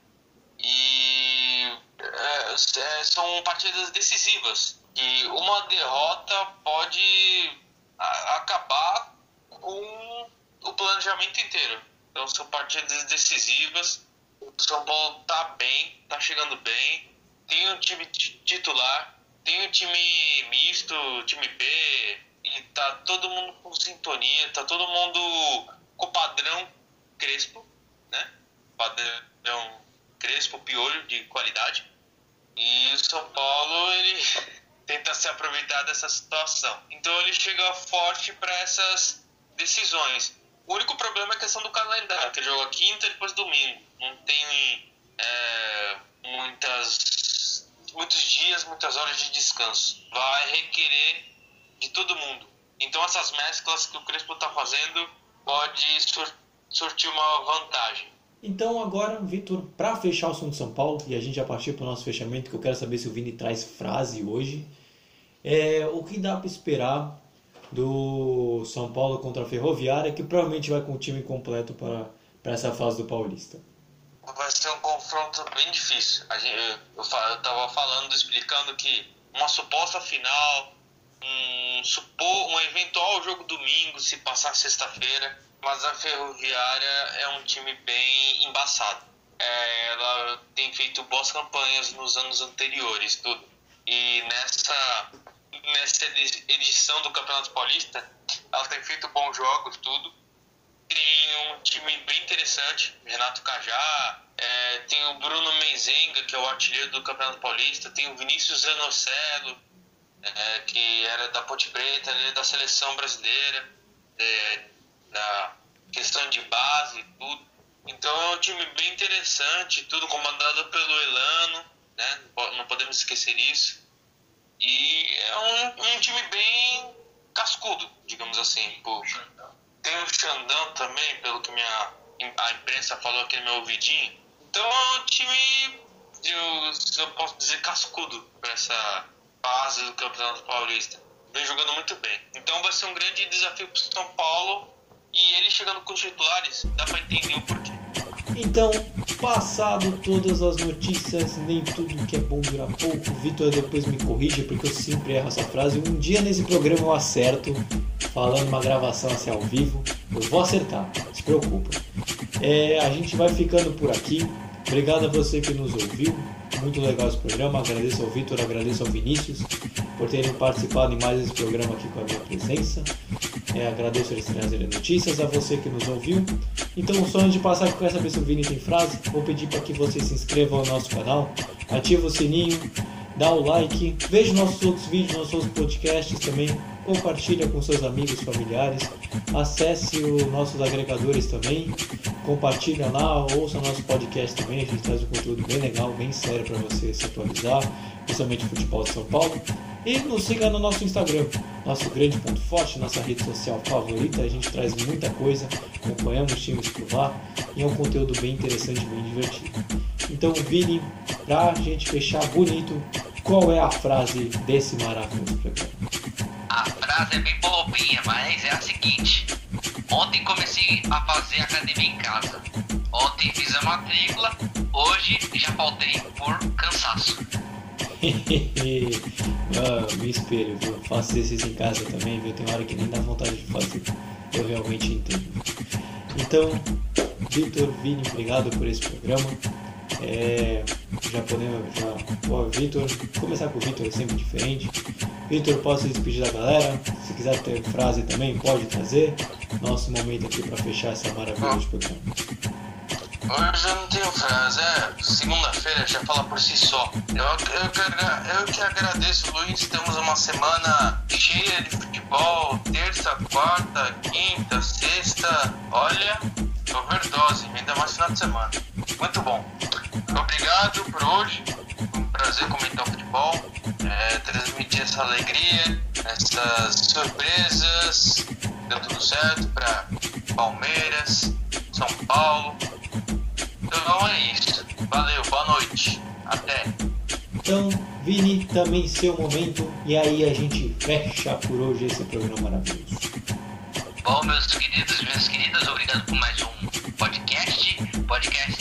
E é, é, são partidas decisivas. E uma derrota pode acabar com o planejamento inteiro. Então são partidas decisivas. O São Paulo tá bem, tá chegando bem. Tem um time titular, tem um time misto, time B, e tá todo mundo com sintonia, tá todo mundo com o padrão Crespo, né? Padrão Crespo, piolho de qualidade. E o São Paulo, ele (laughs) tenta se aproveitar dessa situação. Então ele chega forte para essas decisões. O único problema é a questão do calendário, que ele joga quinta e depois domingo. Não tem é, muitas, muitos dias, muitas horas de descanso. Vai requerer de todo mundo. Então essas mesclas que o Crespo está fazendo pode sur surtir uma vantagem. Então agora, Vitor, para fechar o assunto de São Paulo, e a gente já partiu para o nosso fechamento, que eu quero saber se o Vini traz frase hoje, é, o que dá para esperar do São Paulo contra a Ferroviária, que provavelmente vai com o time completo para, essa fase do Paulista? Vai ser um confronto bem difícil. Gente, eu estava falando, explicando que uma suposta final, um, supor, um eventual jogo domingo, se passar sexta-feira, mas a Ferroviária é um time bem embaçado. É, ela tem feito boas campanhas nos anos anteriores, tudo. E nessa, nessa edição do Campeonato Paulista, ela tem feito bons jogos, tudo. Tem um time bem interessante, Renato Cajá, é, tem o Bruno Menzenga, que é o artilheiro do Campeonato Paulista, tem o Vinícius Zanocelo, é, que era da Ponte Preta, ele é da seleção brasileira. É, da questão de base tudo. Então é um time bem interessante, tudo comandado pelo Elano, né? não podemos esquecer isso. E é um, um time bem cascudo, digamos assim. Pô. Tem o Xandão também, pelo que minha, a imprensa falou aqui no meu ouvidinho. Então é um time, eu, eu posso dizer, cascudo para essa fase do Campeonato Paulista. Vem jogando muito bem. Então vai ser um grande desafio para São Paulo. E ele chegando com titulares, dá para entender o porquê. Então, passado todas as notícias, nem tudo que é bom dura pouco. Vitor depois me corrija porque eu sempre erro essa frase. Um dia nesse programa eu acerto, falando uma gravação assim ao vivo. Eu vou acertar, não se preocupa. É, a gente vai ficando por aqui. Obrigado a você que nos ouviu. Muito legal esse programa. Agradeço ao Vitor, agradeço ao Vinícius por terem participado em mais esse programa aqui com a minha presença. É, agradeço eles trazerem notícias, a você que nos ouviu. Então, só antes de passar que quer saber se o Vini tem frase, vou pedir para que você se inscreva no nosso canal, ative o sininho, dá o like, veja nossos outros vídeos, nossos outros podcasts também, compartilha com seus amigos, familiares, acesse os nossos agregadores também, compartilha lá, ouça nosso podcast também, a gente traz um conteúdo bem legal, bem sério para você se atualizar, principalmente futebol de São Paulo. E nos siga no nosso Instagram, nosso grande ponto forte, nossa rede social favorita. A gente traz muita coisa, acompanhamos times por lá e é um conteúdo bem interessante, bem divertido. Então, Vini, pra gente fechar bonito, qual é a frase desse maravilhoso programa? A frase é bem bobinha, mas é a seguinte: Ontem comecei a fazer academia em casa. Ontem fiz a matrícula, hoje já faltei por cansaço. (laughs) me espelho, viu? Faço exercício em casa também, viu? Tem hora que nem dá vontade de fazer. Eu realmente entendo. Então, Vitor, Vini, obrigado por esse programa. É, já podemos, já, Vitor, começar com o Vitor é sempre diferente. Vitor, posso despedir da galera? Se quiser ter frase também, pode trazer. Nosso momento aqui para fechar essa maravilhosa programa. Hoje não tenho frase, é. Segunda-feira já fala por si só. Eu, eu, eu que agradeço, Luiz. Temos uma semana cheia de futebol. Terça, quarta, quinta, sexta. Olha, overdose, ainda mais final de semana. Muito bom. Obrigado por hoje. Um prazer comentar o futebol. É, transmitir essa alegria, essas surpresas. Deu tudo certo para Palmeiras, São Paulo. Então é isso. Valeu, boa noite. Até. Então, Vini, também seu momento. E aí a gente fecha por hoje esse programa maravilhoso. Bom, meus queridos, minhas queridas, obrigado por mais um podcast. Podcast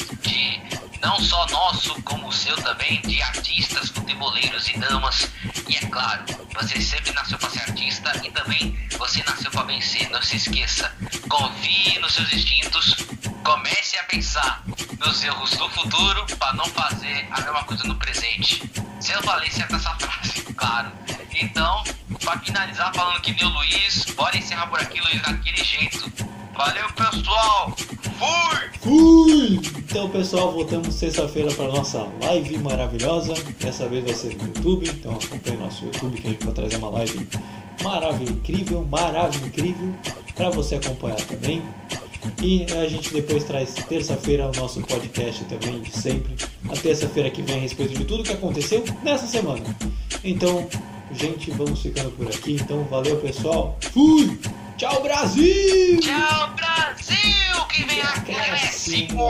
não só nosso, como o seu também, de artistas, futeboleiros e damas. E é claro, você sempre nasceu para ser artista e também você nasceu para vencer. Não se esqueça, confie nos seus instintos, comece a pensar nos erros do futuro para não fazer a mesma coisa no presente. Se eu falei certo essa frase, (laughs) claro. Então, para finalizar falando que o Luiz, bora encerrar por aqui, Luiz, daquele jeito. Valeu, pessoal! Fui! Fui! Então, pessoal, voltamos sexta-feira para nossa live maravilhosa. Dessa vez vai ser no YouTube, então acompanhe nosso YouTube que a gente vai trazer uma live maravilhosa, incrível, maravilhosa, incrível para você acompanhar também. E a gente depois traz terça-feira o nosso podcast também de sempre. A terça-feira que vem a respeito de tudo que aconteceu nessa semana. Então, gente, vamos ficando por aqui. Então, valeu pessoal. Fui! Tchau, Brasil! Tchau, Brasil! Que vem a cresce! Acréscimo!